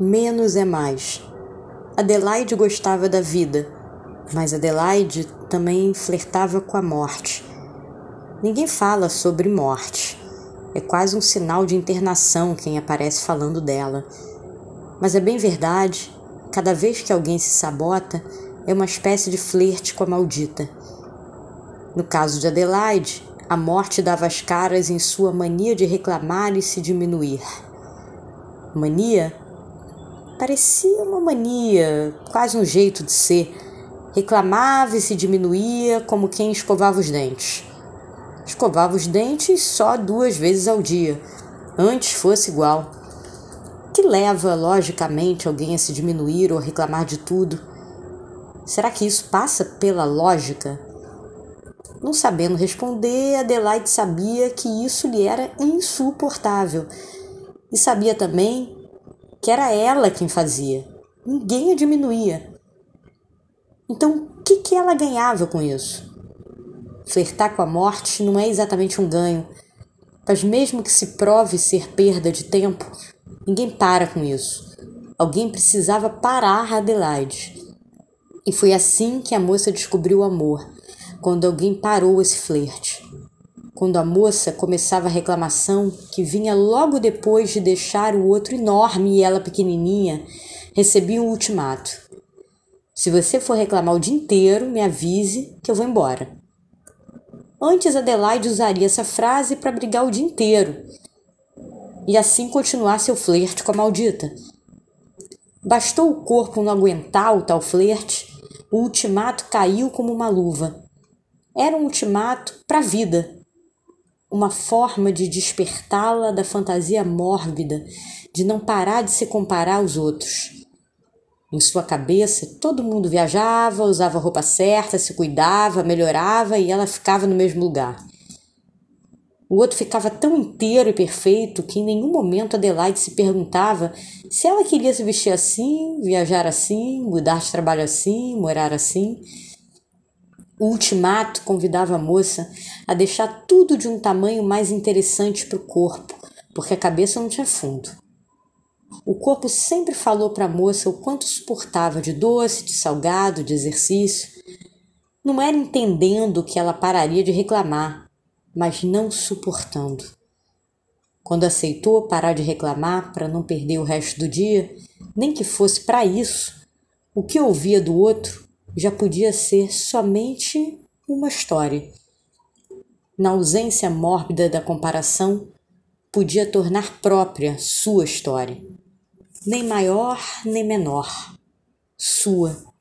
menos é mais. Adelaide gostava da vida, mas Adelaide também flertava com a morte. Ninguém fala sobre morte. É quase um sinal de internação quem aparece falando dela. Mas é bem verdade, cada vez que alguém se sabota, é uma espécie de flerte com a maldita. No caso de Adelaide, a morte dava as caras em sua mania de reclamar e se diminuir. Mania? Parecia uma mania, quase um jeito de ser. Reclamava e se diminuía como quem escovava os dentes. Escovava os dentes só duas vezes ao dia, antes fosse igual. Que leva, logicamente, alguém a se diminuir ou a reclamar de tudo? Será que isso passa pela lógica? Não sabendo responder, Adelaide sabia que isso lhe era insuportável e sabia também que era ela quem fazia, ninguém a diminuía. Então, o que, que ela ganhava com isso? Flertar com a morte não é exatamente um ganho, mas mesmo que se prove ser perda de tempo, ninguém para com isso. Alguém precisava parar Adelaide. E foi assim que a moça descobriu o amor quando alguém parou esse flerte. Quando a moça começava a reclamação, que vinha logo depois de deixar o outro enorme e ela pequenininha, recebia um ultimato. Se você for reclamar o dia inteiro, me avise que eu vou embora. Antes Adelaide usaria essa frase para brigar o dia inteiro e assim continuar seu flerte com a maldita. Bastou o corpo não aguentar o tal flerte, o ultimato caiu como uma luva era um ultimato para a vida, uma forma de despertá-la da fantasia mórbida de não parar de se comparar aos outros. Em sua cabeça, todo mundo viajava, usava a roupa certa, se cuidava, melhorava e ela ficava no mesmo lugar. O outro ficava tão inteiro e perfeito que em nenhum momento Adelaide se perguntava se ela queria se vestir assim, viajar assim, mudar de trabalho assim, morar assim. O ultimato convidava a moça a deixar tudo de um tamanho mais interessante para o corpo, porque a cabeça não tinha fundo. O corpo sempre falou para a moça o quanto suportava de doce, de salgado, de exercício. Não era entendendo que ela pararia de reclamar, mas não suportando. Quando aceitou parar de reclamar para não perder o resto do dia, nem que fosse para isso, o que ouvia do outro já podia ser somente uma história. Na ausência mórbida da comparação, podia tornar própria sua história, nem maior nem menor, sua.